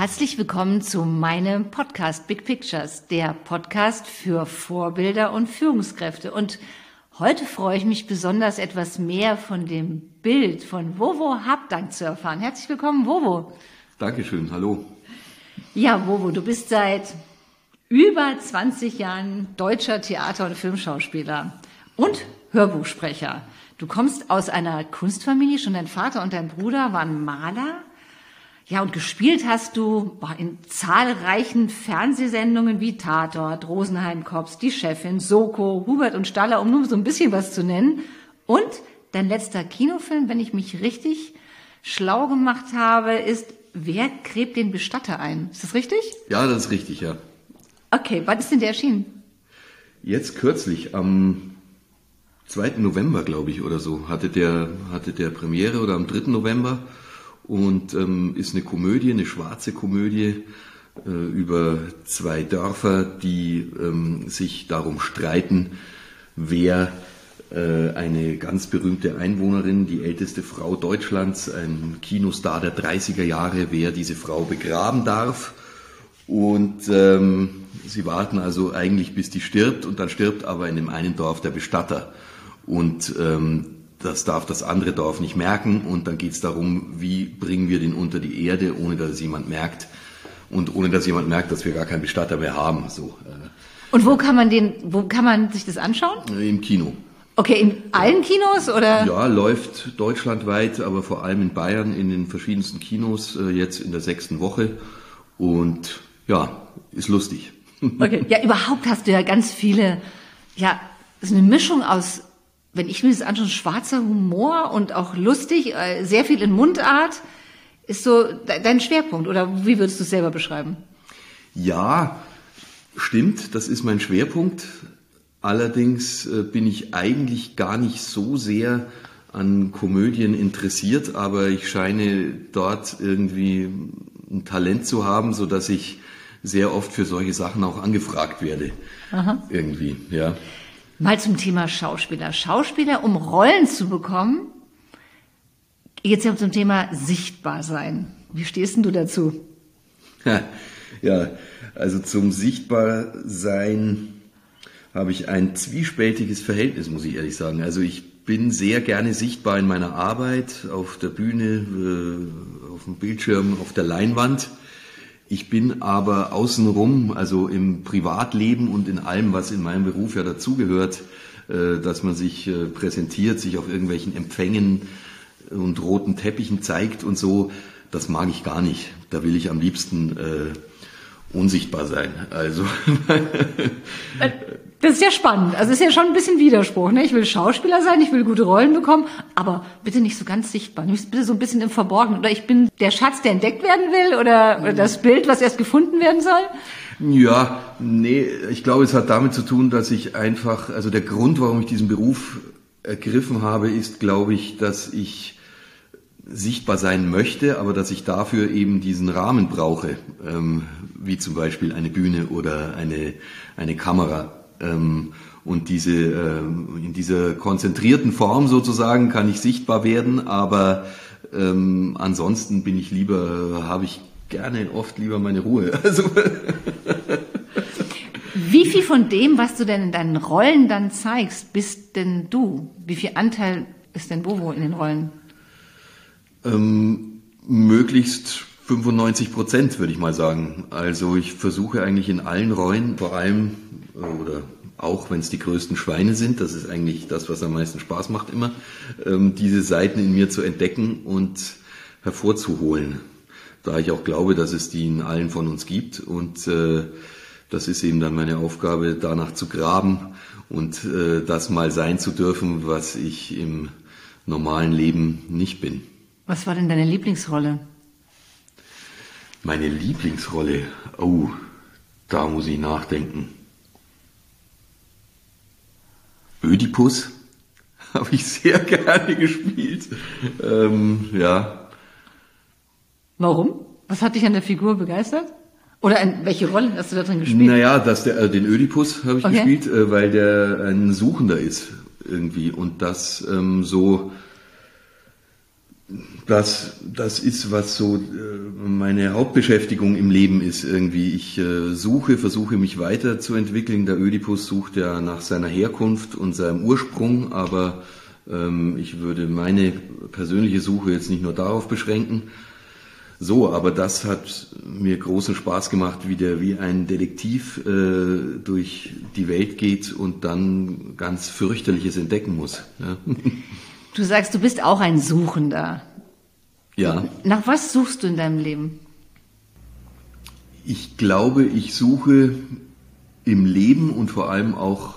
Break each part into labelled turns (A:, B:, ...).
A: Herzlich willkommen zu meinem Podcast Big Pictures, der Podcast für Vorbilder und Führungskräfte. Und heute freue ich mich besonders etwas mehr von dem Bild von Vovo Habdank zu erfahren. Herzlich willkommen, Vovo.
B: Dankeschön, hallo.
A: Ja, Vovo, du bist seit über 20 Jahren deutscher Theater- und Filmschauspieler und Hörbuchsprecher. Du kommst aus einer Kunstfamilie, schon dein Vater und dein Bruder waren Maler. Ja, und gespielt hast du boah, in zahlreichen Fernsehsendungen wie Tatort, Rosenheim Cops, Die Chefin, Soko, Hubert und Staller, um nur so ein bisschen was zu nennen. Und dein letzter Kinofilm, wenn ich mich richtig schlau gemacht habe, ist Wer gräbt den Bestatter ein? Ist das richtig?
B: Ja, das ist richtig, ja.
A: Okay, wann ist denn der erschienen?
B: Jetzt kürzlich, am 2. November, glaube ich, oder so, hatte der, hatte der Premiere oder am 3. November und ähm, ist eine Komödie, eine schwarze Komödie äh, über zwei Dörfer, die ähm, sich darum streiten, wer äh, eine ganz berühmte Einwohnerin, die älteste Frau Deutschlands, ein Kinostar der 30er Jahre, wer diese Frau begraben darf. Und ähm, sie warten also eigentlich, bis die stirbt, und dann stirbt aber in dem einen Dorf der Bestatter. Und ähm, das darf das andere Dorf nicht merken. Und dann geht es darum, wie bringen wir den unter die Erde, ohne dass es jemand merkt. Und ohne dass jemand merkt, dass wir gar keinen Bestatter mehr haben. So,
A: äh. Und wo kann man den, wo kann man sich das anschauen?
B: Im Kino.
A: Okay, in allen Kinos oder?
B: Ja, läuft deutschlandweit, aber vor allem in Bayern in den verschiedensten Kinos äh, jetzt in der sechsten Woche und ja, ist lustig.
A: Okay, ja, überhaupt hast du ja ganz viele, ja, ist eine Mischung aus, wenn ich mir das anschaue, schwarzer Humor und auch lustig, äh, sehr viel in Mundart. Ist so dein Schwerpunkt oder wie würdest du es selber beschreiben?
B: Ja, stimmt, das ist mein Schwerpunkt. Allerdings äh, bin ich eigentlich gar nicht so sehr an Komödien interessiert, aber ich scheine dort irgendwie ein Talent zu haben, so dass ich sehr oft für solche Sachen auch angefragt werde. Aha. Irgendwie, ja.
A: Mal zum Thema Schauspieler. Schauspieler, um Rollen zu bekommen, jetzt ja zum Thema sichtbar sein. Wie stehst denn du dazu?
B: Ja, also zum Sichtbarsein habe ich ein zwiespältiges Verhältnis, muss ich ehrlich sagen. Also ich bin sehr gerne sichtbar in meiner Arbeit, auf der Bühne, äh, auf dem Bildschirm, auf der Leinwand. Ich bin aber außenrum, also im Privatleben und in allem, was in meinem Beruf ja dazugehört, äh, dass man sich äh, präsentiert, sich auf irgendwelchen Empfängen und roten Teppichen zeigt und so, das mag ich gar nicht. Da will ich am liebsten unsichtbar sein. Also
A: Das ist ja spannend. Also ist ja schon ein bisschen Widerspruch. Ne? Ich will Schauspieler sein, ich will gute Rollen bekommen, aber bitte nicht so ganz sichtbar. Bitte so ein bisschen im Verborgenen. Oder ich bin der Schatz, der entdeckt werden will, oder, oder das Bild, was erst gefunden werden soll.
B: Ja, nee, ich glaube, es hat damit zu tun, dass ich einfach, also der Grund, warum ich diesen Beruf ergriffen habe, ist, glaube ich, dass ich sichtbar sein möchte, aber dass ich dafür eben diesen Rahmen brauche, ähm, wie zum Beispiel eine Bühne oder eine, eine Kamera. Ähm, und diese, ähm, in dieser konzentrierten Form sozusagen kann ich sichtbar werden, aber ähm, ansonsten bin ich lieber, habe ich gerne oft lieber meine Ruhe. Also
A: Wie viel von dem, was du denn in deinen Rollen dann zeigst, bist denn du? Wie viel Anteil ist denn Bovo in den Rollen?
B: Ähm, möglichst 95 Prozent, würde ich mal sagen. Also ich versuche eigentlich in allen Rollen, vor allem oder auch wenn es die größten Schweine sind, das ist eigentlich das, was am meisten Spaß macht immer, ähm, diese Seiten in mir zu entdecken und hervorzuholen. Da ich auch glaube, dass es die in allen von uns gibt und äh, das ist eben dann meine Aufgabe, danach zu graben und äh, das mal sein zu dürfen, was ich im normalen Leben nicht bin.
A: Was war denn deine Lieblingsrolle?
B: Meine Lieblingsrolle? Oh, da muss ich nachdenken. Ödipus habe ich sehr gerne gespielt. Ähm, ja.
A: Warum? Was hat dich an der Figur begeistert? Oder in welche Rolle hast du da drin gespielt?
B: Naja, dass der, äh, den Ödipus habe ich okay. gespielt, äh, weil der ein Suchender ist irgendwie und das ähm, so das, das ist, was so äh, meine Hauptbeschäftigung im Leben ist irgendwie. Ich äh, suche, versuche mich weiterzuentwickeln. Der Ödipus sucht ja nach seiner Herkunft und seinem Ursprung, aber ähm, ich würde meine persönliche Suche jetzt nicht nur darauf beschränken. So, aber das hat mir großen Spaß gemacht, wie der wie ein Detektiv äh, durch die Welt geht und dann ganz fürchterliches entdecken muss. Ja.
A: Du sagst, du bist auch ein Suchender.
B: Ja.
A: Nach was suchst du in deinem Leben?
B: Ich glaube, ich suche im Leben und vor allem auch,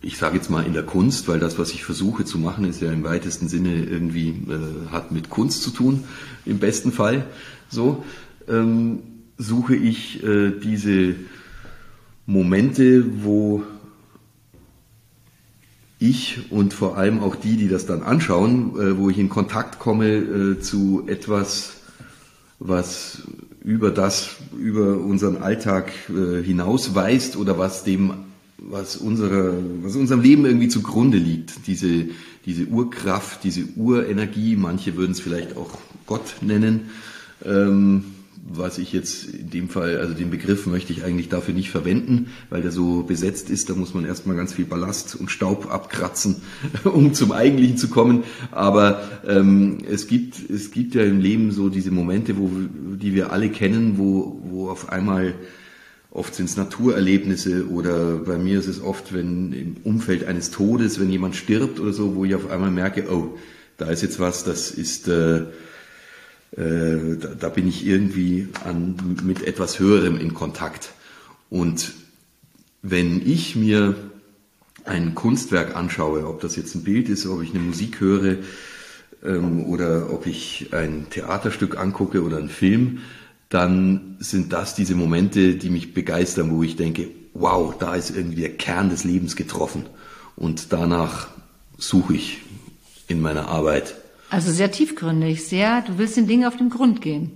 B: ich sage jetzt mal in der Kunst, weil das, was ich versuche zu machen, ist ja im weitesten Sinne irgendwie, äh, hat mit Kunst zu tun, im besten Fall. So, ähm, suche ich äh, diese Momente, wo ich und vor allem auch die, die das dann anschauen, äh, wo ich in Kontakt komme äh, zu etwas, was über das, über unseren Alltag äh, hinausweist oder was dem, was unserer, was unserem Leben irgendwie zugrunde liegt. Diese, diese Urkraft, diese Urenergie, manche würden es vielleicht auch Gott nennen. Ähm, was ich jetzt in dem Fall, also den Begriff möchte ich eigentlich dafür nicht verwenden, weil der so besetzt ist. Da muss man erstmal ganz viel Ballast und Staub abkratzen, um zum Eigentlichen zu kommen. Aber ähm, es gibt es gibt ja im Leben so diese Momente, wo die wir alle kennen, wo wo auf einmal Oft sind es Naturerlebnisse oder bei mir ist es oft, wenn im Umfeld eines Todes, wenn jemand stirbt oder so, wo ich auf einmal merke, oh, da ist jetzt was, das ist äh, äh, da, da, bin ich irgendwie an, mit etwas Höherem in Kontakt. Und wenn ich mir ein Kunstwerk anschaue, ob das jetzt ein Bild ist, ob ich eine Musik höre ähm, oder ob ich ein Theaterstück angucke oder einen Film, dann sind das diese Momente, die mich begeistern, wo ich denke, wow, da ist irgendwie der Kern des Lebens getroffen. Und danach suche ich in meiner Arbeit.
A: Also sehr tiefgründig, sehr, du willst den Dingen auf den Grund gehen.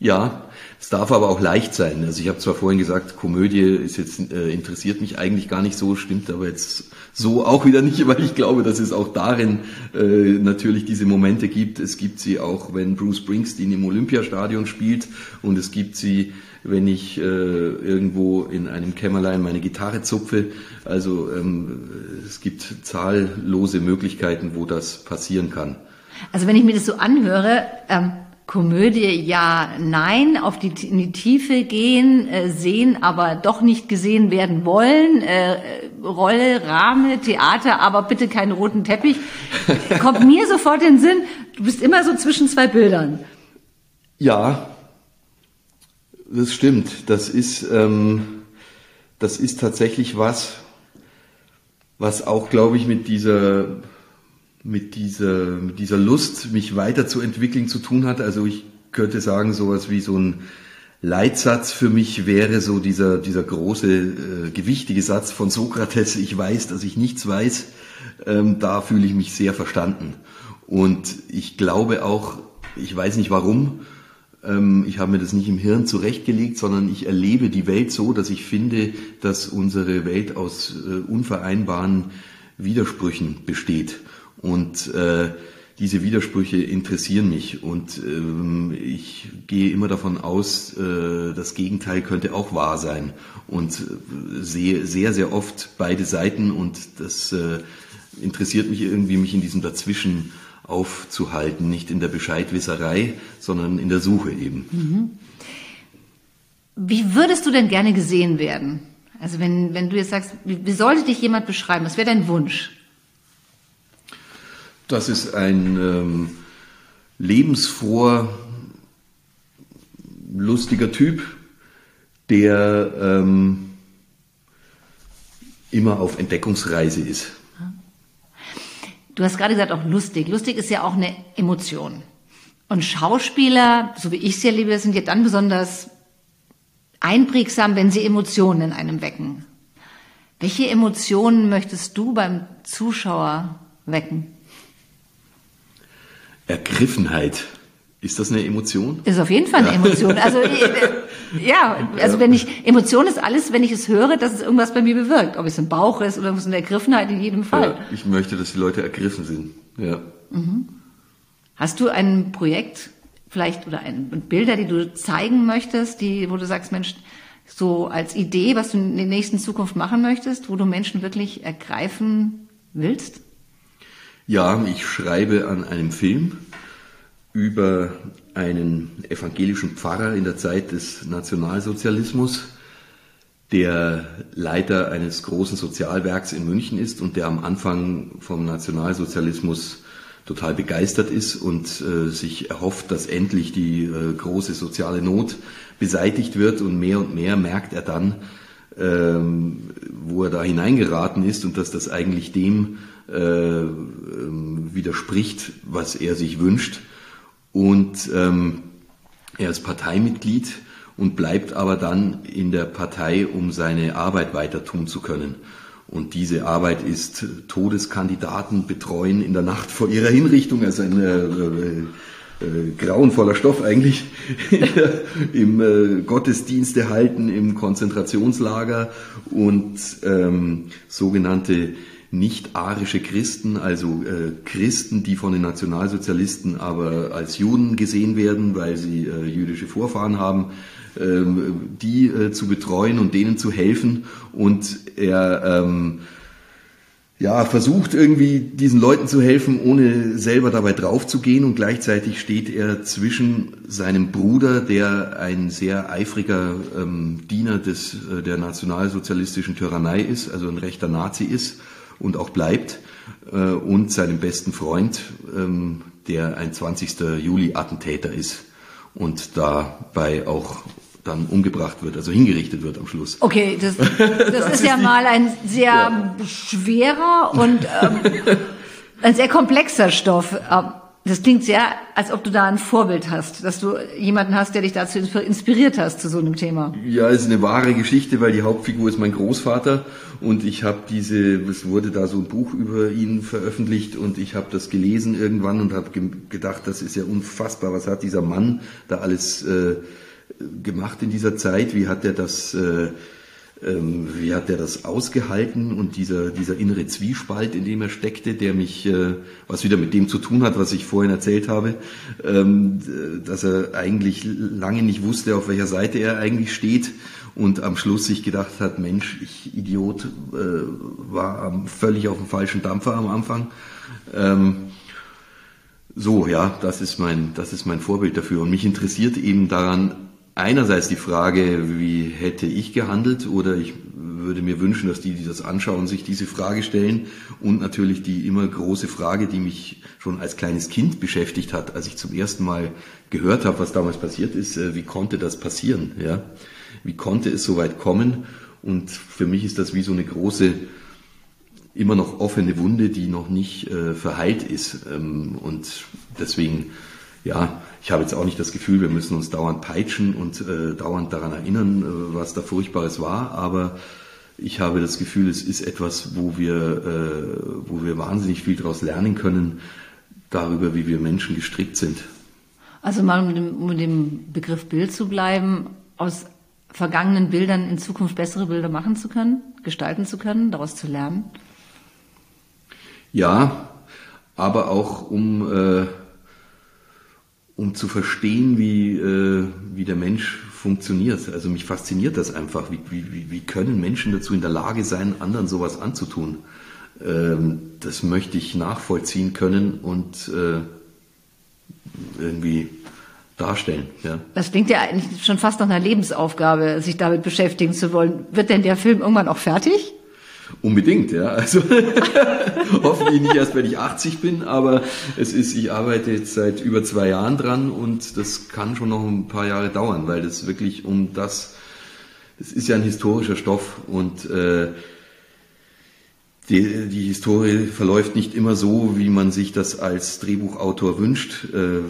B: Ja, es darf aber auch leicht sein. Also ich habe zwar vorhin gesagt, Komödie ist jetzt äh, interessiert mich eigentlich gar nicht so, stimmt aber jetzt so auch wieder nicht, weil ich glaube, dass es auch darin äh, natürlich diese Momente gibt. Es gibt sie auch, wenn Bruce Springsteen im Olympiastadion spielt und es gibt sie, wenn ich äh, irgendwo in einem Kämmerlein meine Gitarre zupfe. Also ähm, es gibt zahllose Möglichkeiten, wo das passieren kann.
A: Also wenn ich mir das so anhöre, ähm, Komödie ja, nein, auf die, in die Tiefe gehen, äh, sehen, aber doch nicht gesehen werden wollen, äh, Rolle, Rahmen, Theater, aber bitte keinen roten Teppich, kommt mir sofort in den Sinn, du bist immer so zwischen zwei Bildern.
B: Ja, das stimmt. Das ist, ähm, das ist tatsächlich was, was auch, glaube ich, mit dieser mit dieser, mit dieser Lust, mich weiterzuentwickeln zu tun hat. Also ich könnte sagen, sowas wie so ein Leitsatz für mich wäre so dieser, dieser große, äh, gewichtige Satz von Sokrates, ich weiß, dass ich nichts weiß, ähm, da fühle ich mich sehr verstanden. Und ich glaube auch, ich weiß nicht warum, ähm, ich habe mir das nicht im Hirn zurechtgelegt, sondern ich erlebe die Welt so, dass ich finde, dass unsere Welt aus äh, unvereinbaren Widersprüchen besteht. Und äh, diese Widersprüche interessieren mich und ähm, ich gehe immer davon aus, äh, das Gegenteil könnte auch wahr sein und äh, sehe sehr, sehr oft beide Seiten und das äh, interessiert mich irgendwie, mich in diesem Dazwischen aufzuhalten, nicht in der Bescheidwisserei, sondern in der Suche eben. Mhm.
A: Wie würdest du denn gerne gesehen werden? Also wenn, wenn du jetzt sagst, wie, wie sollte dich jemand beschreiben? Was wäre dein Wunsch?
B: Das ist ein ähm, lebensfroher, lustiger Typ, der ähm, immer auf Entdeckungsreise ist.
A: Du hast gerade gesagt, auch lustig. Lustig ist ja auch eine Emotion. Und Schauspieler, so wie ich sie erlebe, sind ja dann besonders einprägsam, wenn sie Emotionen in einem wecken. Welche Emotionen möchtest du beim Zuschauer wecken?
B: Ergriffenheit. Ist das eine Emotion?
A: Ist auf jeden Fall eine ja. Emotion. Also äh, ja, also wenn ich Emotion ist alles, wenn ich es höre, dass es irgendwas bei mir bewirkt. Ob es im Bauch ist oder es eine Ergriffenheit in jedem Fall. Ja,
B: ich möchte, dass die Leute ergriffen sind. Ja. Mhm.
A: Hast du ein Projekt vielleicht oder ein, Bilder, die du zeigen möchtest, die, wo du sagst, Mensch, so als Idee, was du in der nächsten Zukunft machen möchtest, wo du Menschen wirklich ergreifen willst?
B: Ja, ich schreibe an einem Film über einen evangelischen Pfarrer in der Zeit des Nationalsozialismus, der Leiter eines großen Sozialwerks in München ist und der am Anfang vom Nationalsozialismus total begeistert ist und äh, sich erhofft, dass endlich die äh, große soziale Not beseitigt wird. Und mehr und mehr merkt er dann, ähm, wo er da hineingeraten ist und dass das eigentlich dem äh, ähm, widerspricht, was er sich wünscht. Und ähm, er ist Parteimitglied und bleibt aber dann in der Partei, um seine Arbeit weiter tun zu können. Und diese Arbeit ist Todeskandidaten betreuen in der Nacht vor ihrer Hinrichtung, also ein äh, äh, grauenvoller Stoff eigentlich, im äh, Gottesdienste halten, im Konzentrationslager und ähm, sogenannte nicht-arische Christen, also äh, Christen, die von den Nationalsozialisten aber als Juden gesehen werden, weil sie äh, jüdische Vorfahren haben, ähm, die äh, zu betreuen und denen zu helfen. Und er ähm, ja, versucht irgendwie diesen Leuten zu helfen, ohne selber dabei drauf zu gehen. Und gleichzeitig steht er zwischen seinem Bruder, der ein sehr eifriger ähm, Diener des, äh, der nationalsozialistischen Tyrannei ist, also ein rechter Nazi ist und auch bleibt, äh, und seinem besten Freund, ähm, der ein 20. Juli-Attentäter ist und dabei auch dann umgebracht wird, also hingerichtet wird am Schluss.
A: Okay, das, das, das ist, ist ja mal ein sehr ja. schwerer und ähm, ein sehr komplexer Stoff. Ähm, das klingt sehr, als ob du da ein Vorbild hast, dass du jemanden hast, der dich dazu inspiriert hast zu so einem Thema.
B: Ja, es ist eine wahre Geschichte, weil die Hauptfigur ist mein Großvater und ich habe diese, es wurde da so ein Buch über ihn veröffentlicht und ich habe das gelesen irgendwann und habe gedacht, das ist ja unfassbar, was hat dieser Mann da alles äh, gemacht in dieser Zeit? Wie hat er das, äh, ähm, wie hat er das ausgehalten und dieser, dieser innere Zwiespalt, in dem er steckte, der mich, äh, was wieder mit dem zu tun hat, was ich vorhin erzählt habe, ähm, dass er eigentlich lange nicht wusste, auf welcher Seite er eigentlich steht und am Schluss sich gedacht hat, Mensch, ich Idiot, äh, war völlig auf dem falschen Dampfer am Anfang. Ähm, so, ja, das ist mein, das ist mein Vorbild dafür. Und mich interessiert eben daran, einerseits die Frage, wie hätte ich gehandelt oder ich würde mir wünschen, dass die, die das anschauen, sich diese Frage stellen und natürlich die immer große Frage, die mich schon als kleines Kind beschäftigt hat, als ich zum ersten Mal gehört habe, was damals passiert ist, äh, wie konnte das passieren, ja? Wie konnte es so weit kommen? Und für mich ist das wie so eine große, immer noch offene Wunde, die noch nicht äh, verheilt ist. Ähm, und deswegen ja, ich habe jetzt auch nicht das Gefühl, wir müssen uns dauernd peitschen und äh, dauernd daran erinnern, äh, was da Furchtbares war, aber ich habe das Gefühl, es ist etwas, wo wir, äh, wo wir wahnsinnig viel daraus lernen können, darüber, wie wir Menschen gestrickt sind.
A: Also mal um mit dem, um dem Begriff Bild zu bleiben, aus vergangenen Bildern in Zukunft bessere Bilder machen zu können, gestalten zu können, daraus zu lernen?
B: Ja, aber auch um äh, um zu verstehen, wie, äh, wie der Mensch funktioniert. Also mich fasziniert das einfach. Wie, wie, wie können Menschen dazu in der Lage sein, anderen sowas anzutun? Ähm, das möchte ich nachvollziehen können und äh, irgendwie darstellen. Ja.
A: Das klingt ja eigentlich schon fast nach einer Lebensaufgabe, sich damit beschäftigen zu wollen. Wird denn der Film irgendwann auch fertig?
B: Unbedingt, ja. Also hoffentlich nicht erst, wenn ich 80 bin, aber es ist, ich arbeite jetzt seit über zwei Jahren dran und das kann schon noch ein paar Jahre dauern, weil das wirklich um das, es ist ja ein historischer Stoff und äh, die, die Historie verläuft nicht immer so, wie man sich das als Drehbuchautor wünscht. Äh,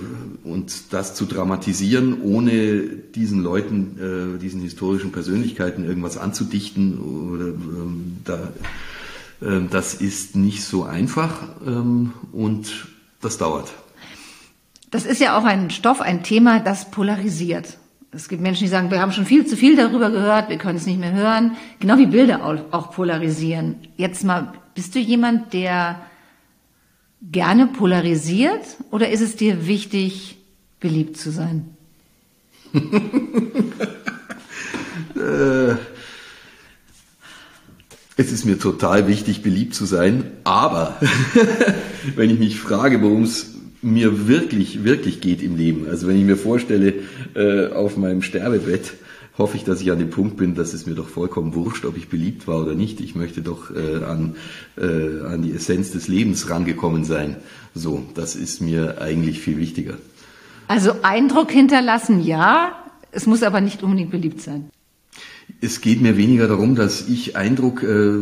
B: und das zu dramatisieren, ohne diesen Leuten, äh, diesen historischen Persönlichkeiten irgendwas anzudichten, oder, ähm, da, äh, das ist nicht so einfach ähm, und das dauert.
A: Das ist ja auch ein Stoff, ein Thema, das polarisiert. Es gibt Menschen, die sagen, wir haben schon viel zu viel darüber gehört, wir können es nicht mehr hören. Genau wie Bilder auch, polarisieren. Jetzt mal, bist du jemand, der gerne polarisiert oder ist es dir wichtig, beliebt zu sein?
B: äh, es ist mir total wichtig, beliebt zu sein, aber wenn ich mich frage, worum es mir wirklich, wirklich geht im Leben, also wenn ich mir vorstelle, äh, auf meinem Sterbebett, hoffe ich, dass ich an dem Punkt bin, dass es mir doch vollkommen wurscht, ob ich beliebt war oder nicht. Ich möchte doch äh, an, äh, an die Essenz des Lebens rangekommen sein. So, das ist mir eigentlich viel wichtiger.
A: Also Eindruck hinterlassen, ja, es muss aber nicht unbedingt beliebt sein.
B: Es geht mir weniger darum, dass ich Eindruck äh,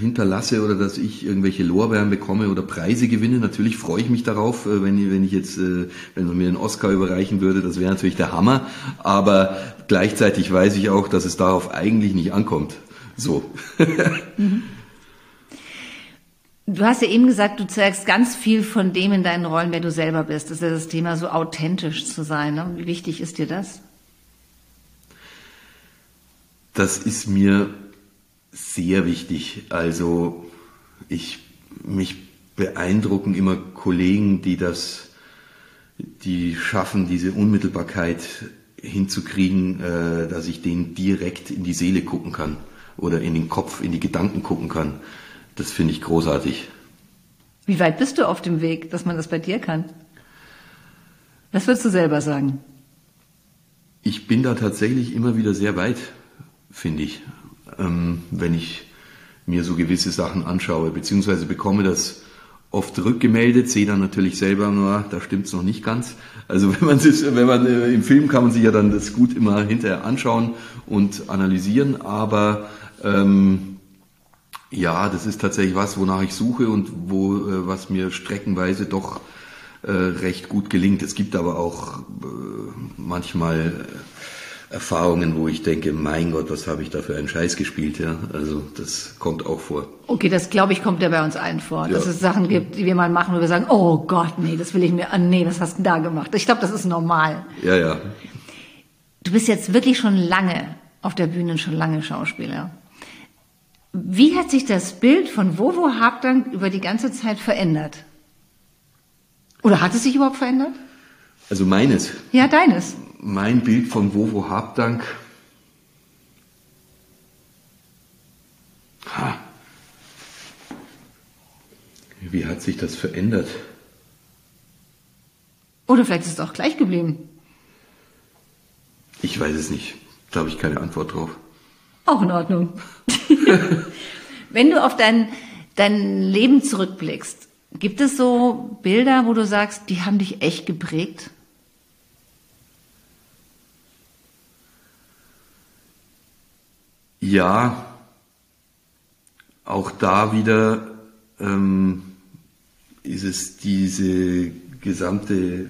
B: hinterlasse oder dass ich irgendwelche Lorbeeren bekomme oder Preise gewinne. Natürlich freue ich mich darauf, äh, wenn, wenn ich jetzt, äh, wenn man mir einen Oscar überreichen würde, das wäre natürlich der Hammer. Aber gleichzeitig weiß ich auch, dass es darauf eigentlich nicht ankommt. So.
A: Mhm. Du hast ja eben gesagt, du zeigst ganz viel von dem in deinen Rollen, wer du selber bist. Das ist ja das Thema, so authentisch zu sein. Ne? Wie wichtig ist dir das?
B: Das ist mir sehr wichtig. Also ich mich beeindrucken immer Kollegen, die das, die schaffen, diese Unmittelbarkeit hinzukriegen, äh, dass ich denen direkt in die Seele gucken kann oder in den Kopf, in die Gedanken gucken kann. Das finde ich großartig.
A: Wie weit bist du auf dem Weg, dass man das bei dir kann? Was würdest du selber sagen?
B: Ich bin da tatsächlich immer wieder sehr weit, finde ich ähm, wenn ich mir so gewisse Sachen anschaue, beziehungsweise bekomme das oft rückgemeldet, sehe dann natürlich selber nur, da stimmt's noch nicht ganz. Also wenn man sich, wenn man äh, im Film kann man sich ja dann das gut immer hinterher anschauen und analysieren, aber ähm, ja, das ist tatsächlich was, wonach ich suche und wo äh, was mir streckenweise doch äh, recht gut gelingt. Es gibt aber auch äh, manchmal Erfahrungen, wo ich denke, mein Gott, was habe ich da für einen Scheiß gespielt, ja. Also das kommt auch vor.
A: Okay, das glaube ich kommt ja bei uns allen vor, ja. dass es Sachen gibt, die wir mal machen, wo wir sagen, oh Gott, nee, das will ich mir, ah, nee, was hast du da gemacht? Ich glaube, das ist normal.
B: Ja, ja.
A: Du bist jetzt wirklich schon lange auf der Bühne, schon lange Schauspieler. Wie hat sich das Bild von Wovo Habdank über die ganze Zeit verändert? Oder hat es sich überhaupt verändert?
B: Also meines.
A: Ja, deines
B: mein Bild von Wovo Habdank. Ha. Wie hat sich das verändert?
A: Oder vielleicht ist es auch gleich geblieben.
B: Ich weiß es nicht. Da habe ich keine Antwort drauf.
A: Auch in Ordnung. Wenn du auf dein, dein Leben zurückblickst, gibt es so Bilder, wo du sagst, die haben dich echt geprägt?
B: Ja, auch da wieder ähm, ist es diese gesamte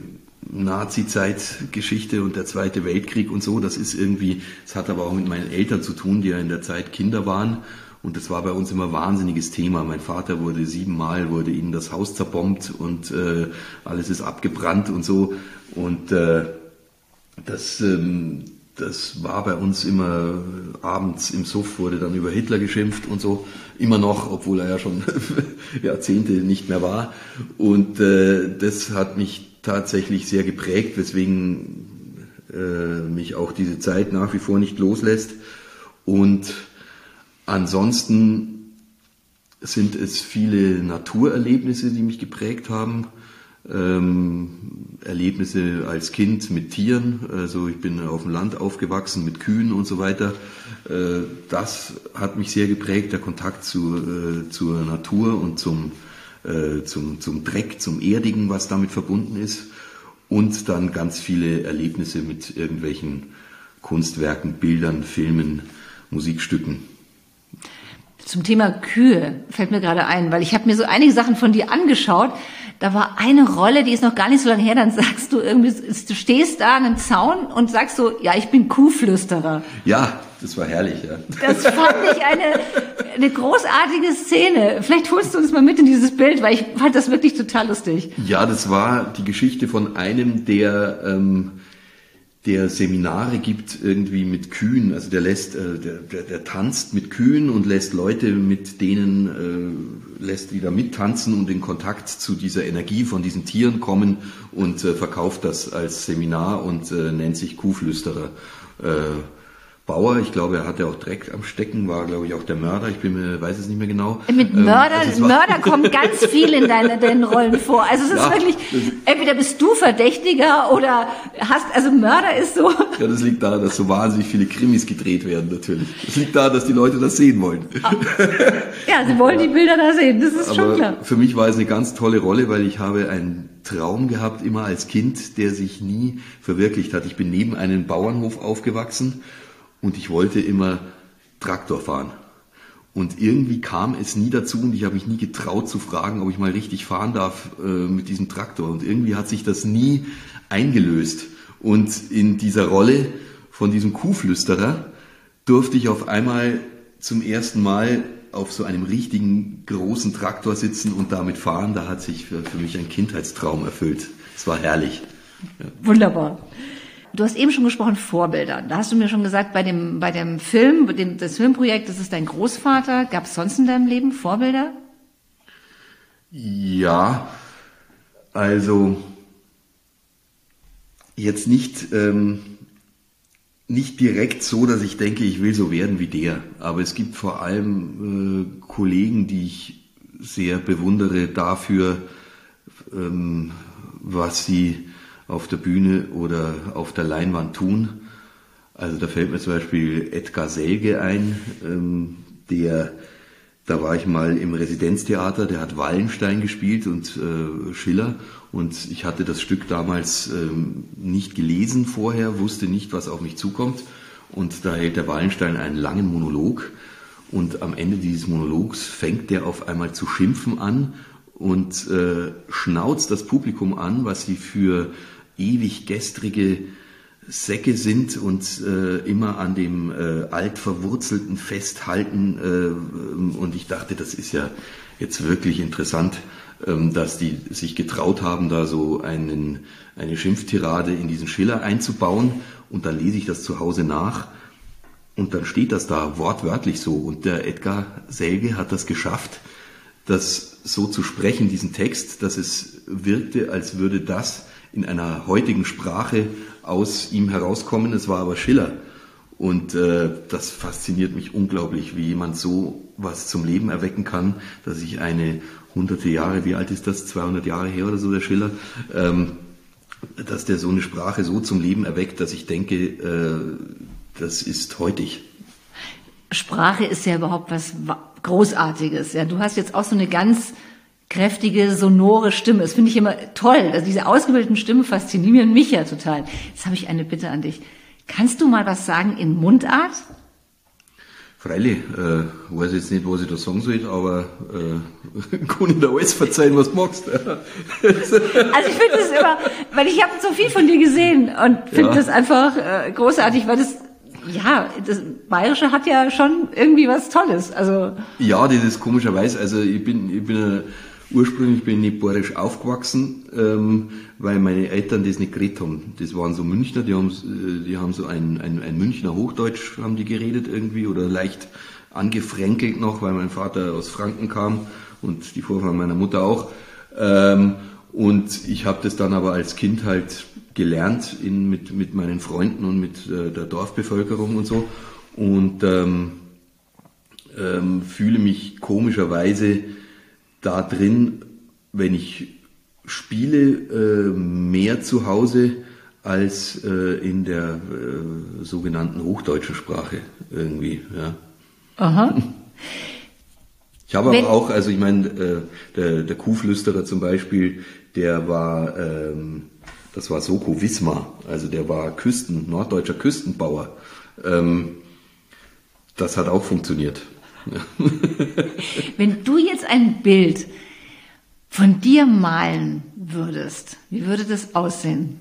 B: Nazi-Zeitgeschichte und der Zweite Weltkrieg und so. Das ist irgendwie, es hat aber auch mit meinen Eltern zu tun, die ja in der Zeit Kinder waren. Und das war bei uns immer wahnsinniges Thema. Mein Vater wurde siebenmal, wurde ihnen das Haus zerbombt und äh, alles ist abgebrannt und so. Und äh, das, ähm, das war bei uns immer abends im Suff wurde dann über Hitler geschimpft und so immer noch, obwohl er ja schon Jahrzehnte nicht mehr war. Und äh, das hat mich tatsächlich sehr geprägt, weswegen äh, mich auch diese Zeit nach wie vor nicht loslässt. Und ansonsten sind es viele Naturerlebnisse, die mich geprägt haben ähm, Erlebnisse als Kind mit Tieren. Also ich bin auf dem Land aufgewachsen mit Kühen und so weiter. Äh, das hat mich sehr geprägt, der Kontakt zu, äh, zur Natur und zum, äh, zum, zum Dreck, zum Erdigen, was damit verbunden ist. Und dann ganz viele Erlebnisse mit irgendwelchen Kunstwerken, Bildern, Filmen, Musikstücken.
A: Zum Thema Kühe fällt mir gerade ein, weil ich habe mir so einige Sachen von dir angeschaut da war eine Rolle, die ist noch gar nicht so lange her, dann sagst du irgendwie, du stehst da an einem Zaun und sagst so, ja, ich bin Kuhflüsterer.
B: Ja, das war herrlich, ja.
A: Das fand ich eine, eine großartige Szene. Vielleicht holst du uns mal mit in dieses Bild, weil ich fand das wirklich total lustig.
B: Ja, das war die Geschichte von einem, der ähm, der Seminare gibt irgendwie mit Kühen, also der lässt, äh, der, der, der tanzt mit Kühen und lässt Leute mit denen, äh, lässt wieder mittanzen und in Kontakt zu dieser Energie von diesen Tieren kommen und äh, verkauft das als Seminar und äh, nennt sich Kuhflüsterer. Äh, Bauer, ich glaube, er hatte auch Dreck am Stecken, war, glaube ich, auch der Mörder, ich bin mir, weiß es nicht mehr genau.
A: Mit ähm, Mörder, ähm, also Mörder kommen ganz viel in deinen, deinen Rollen vor. Also es ist ja, wirklich, entweder bist du Verdächtiger oder hast, also Mörder ist so.
B: Ja, das liegt daran, dass so wahnsinnig viele Krimis gedreht werden, natürlich. Das liegt daran, dass die Leute das sehen wollen.
A: Ja, sie wollen die Bilder da sehen, das ist
B: Aber
A: schon klar.
B: Für mich war es eine ganz tolle Rolle, weil ich habe einen Traum gehabt, immer als Kind, der sich nie verwirklicht hat. Ich bin neben einem Bauernhof aufgewachsen und ich wollte immer Traktor fahren. Und irgendwie kam es nie dazu und ich habe mich nie getraut zu fragen, ob ich mal richtig fahren darf äh, mit diesem Traktor. Und irgendwie hat sich das nie eingelöst. Und in dieser Rolle von diesem Kuhflüsterer durfte ich auf einmal zum ersten Mal auf so einem richtigen großen Traktor sitzen und damit fahren. Da hat sich für, für mich ein Kindheitstraum erfüllt. Es war herrlich.
A: Ja. Wunderbar. Du hast eben schon gesprochen Vorbilder. Da hast du mir schon gesagt, bei dem, bei dem Film, dem, das Filmprojekt, das ist dein Großvater. Gab es sonst in deinem Leben Vorbilder?
B: Ja, also jetzt nicht, ähm, nicht direkt so, dass ich denke, ich will so werden wie der. Aber es gibt vor allem äh, Kollegen, die ich sehr bewundere dafür, ähm, was sie auf der Bühne oder auf der Leinwand tun. Also da fällt mir zum Beispiel Edgar Selge ein, ähm, der, da war ich mal im Residenztheater, der hat Wallenstein gespielt und äh, Schiller. Und ich hatte das Stück damals ähm, nicht gelesen vorher, wusste nicht, was auf mich zukommt. Und da hält der Wallenstein einen langen Monolog. Und am Ende dieses Monologs fängt der auf einmal zu schimpfen an und äh, schnauzt das Publikum an, was sie für ewig gestrige Säcke sind und äh, immer an dem äh, altverwurzelten festhalten. Äh, und ich dachte, das ist ja jetzt wirklich interessant, ähm, dass die sich getraut haben, da so einen, eine Schimpftirade in diesen Schiller einzubauen. Und dann lese ich das zu Hause nach. Und dann steht das da wortwörtlich so. Und der Edgar Selge hat das geschafft, das so zu sprechen, diesen Text, dass es wirkte, als würde das in einer heutigen Sprache aus ihm herauskommen. Es war aber Schiller. Und äh, das fasziniert mich unglaublich, wie jemand so was zum Leben erwecken kann, dass ich eine hunderte Jahre, wie alt ist das, 200 Jahre her oder so, der Schiller, ähm, dass der so eine Sprache so zum Leben erweckt, dass ich denke, äh, das ist heutig.
A: Sprache ist ja überhaupt was Großartiges. Ja, du hast jetzt auch so eine ganz kräftige, sonore Stimme. Das finde ich immer toll. Also diese ausgebildeten Stimmen faszinieren mich ja total. Jetzt habe ich eine Bitte an dich. Kannst du mal was sagen in Mundart?
B: Freilich, äh, weiß jetzt nicht, was ich da sagen soll, aber äh, kann ich dir alles verzeihen, was du magst. also
A: ich finde das immer, weil ich habe so viel von dir gesehen und finde ja. das einfach äh, großartig, weil das ja, das Bayerische hat ja schon irgendwie was Tolles. Also
B: ja, das ist komischerweise. Also ich bin, ich bin Ursprünglich bin ich bayerisch aufgewachsen, ähm, weil meine Eltern das nicht geredet haben. Das waren so Münchner, die haben, äh, die haben so ein, ein, ein Münchner Hochdeutsch haben die geredet irgendwie oder leicht angefränkelt noch, weil mein Vater aus Franken kam und die Vorfahren meiner Mutter auch. Ähm, und ich habe das dann aber als Kind halt gelernt in, mit, mit meinen Freunden und mit äh, der Dorfbevölkerung und so. Und ähm, ähm, fühle mich komischerweise da drin, wenn ich spiele, äh, mehr zu Hause als äh, in der äh, sogenannten hochdeutschen Sprache irgendwie. Ja. Aha. Ich habe aber auch, also ich meine, äh, der, der Kuhflüsterer zum Beispiel, der war, ähm, das war Soko Wismar, also der war Küsten, norddeutscher Küstenbauer. Ähm, das hat auch funktioniert.
A: Wenn du jetzt ein Bild von dir malen würdest, wie würde das aussehen?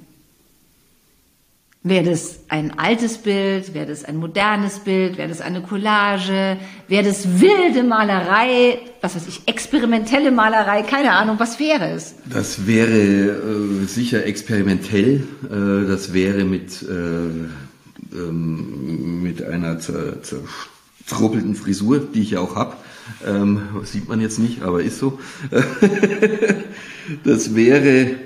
A: Wäre das ein altes Bild? Wäre das ein modernes Bild? Wäre das eine Collage? Wäre das wilde Malerei? Was weiß ich, experimentelle Malerei? Keine Ahnung, was wäre es?
B: Das wäre äh, sicher experimentell. Äh, das wäre mit, äh, ähm, mit einer zer zerstruppelten Frisur, die ich ja auch habe. Ähm, sieht man jetzt nicht, aber ist so. das wäre,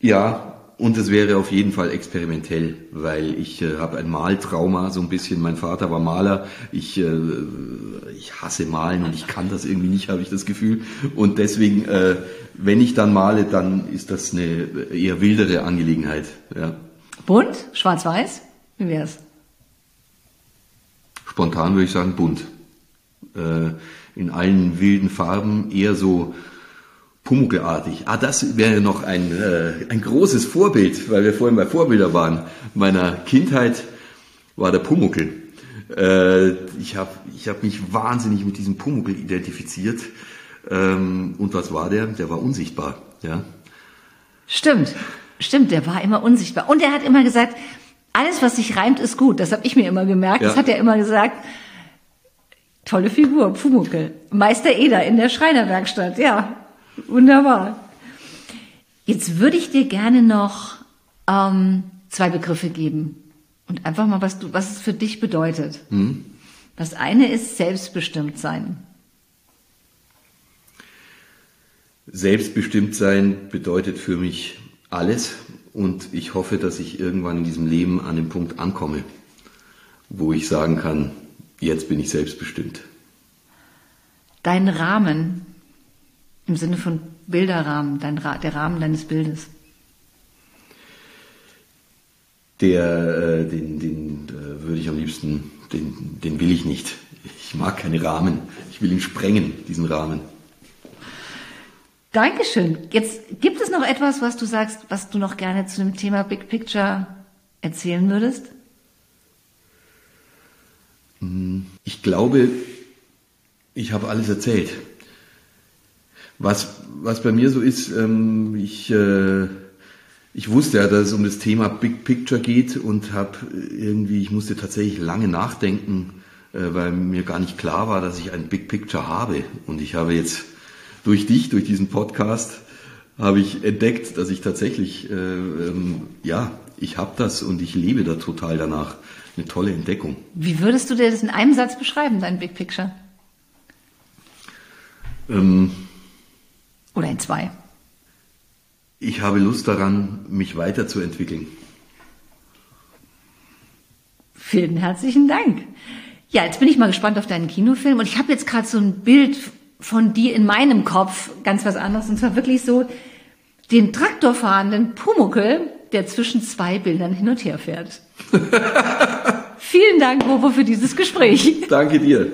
B: ja, und es wäre auf jeden Fall experimentell, weil ich äh, habe ein Maltrauma so ein bisschen. Mein Vater war Maler. Ich, äh, ich hasse Malen und ich kann das irgendwie nicht, habe ich das Gefühl. Und deswegen, äh, wenn ich dann male, dann ist das eine eher wildere Angelegenheit. Ja.
A: Bunt? Schwarz-Weiß? Wie wär's?
B: Spontan würde ich sagen bunt. Äh, in allen wilden Farben, eher so Pumuckelartig. Ah, das wäre noch ein, äh, ein großes Vorbild, weil wir vorhin bei Vorbilder waren. Meiner Kindheit war der Pumuckel. Äh, ich habe ich hab mich wahnsinnig mit diesem Pumuckel identifiziert. Ähm, und was war der? Der war unsichtbar. Ja.
A: Stimmt, stimmt, der war immer unsichtbar. Und er hat immer gesagt, alles, was sich reimt, ist gut. Das habe ich mir immer gemerkt. Ja. Das hat er immer gesagt. Tolle Figur, Pumuckel. Meister Eder in der Schreinerwerkstatt, ja. Wunderbar. Jetzt würde ich dir gerne noch ähm, zwei Begriffe geben und einfach mal, was du, was es für dich bedeutet. Mhm. Das eine ist selbstbestimmt sein.
B: Selbstbestimmt sein bedeutet für mich alles und ich hoffe, dass ich irgendwann in diesem Leben an den Punkt ankomme, wo ich sagen kann, jetzt bin ich selbstbestimmt.
A: Dein Rahmen, im Sinne von Bilderrahmen, dein, der Rahmen deines Bildes.
B: Der, äh, den, den äh, würde ich am liebsten, den, den will ich nicht. Ich mag keine Rahmen. Ich will ihn sprengen, diesen Rahmen.
A: Dankeschön. Jetzt gibt es noch etwas, was du sagst, was du noch gerne zu dem Thema Big Picture erzählen würdest?
B: Ich glaube, ich habe alles erzählt. Was, was bei mir so ist, ähm, ich, äh, ich wusste ja, dass es um das Thema Big Picture geht und habe irgendwie, ich musste tatsächlich lange nachdenken, äh, weil mir gar nicht klar war, dass ich ein Big Picture habe. Und ich habe jetzt durch dich, durch diesen Podcast, habe ich entdeckt, dass ich tatsächlich, äh, ähm, ja, ich habe das und ich lebe da total danach. Eine tolle Entdeckung.
A: Wie würdest du dir das in einem Satz beschreiben, dein Big Picture?
B: Ähm,
A: oder in zwei?
B: Ich habe Lust daran, mich weiterzuentwickeln.
A: Vielen herzlichen Dank. Ja, jetzt bin ich mal gespannt auf deinen Kinofilm und ich habe jetzt gerade so ein Bild von dir in meinem Kopf, ganz was anderes, und zwar wirklich so den traktorfahrenden Pumuckel, der zwischen zwei Bildern hin und her fährt. Vielen Dank, Bobo, für dieses Gespräch.
B: Danke dir.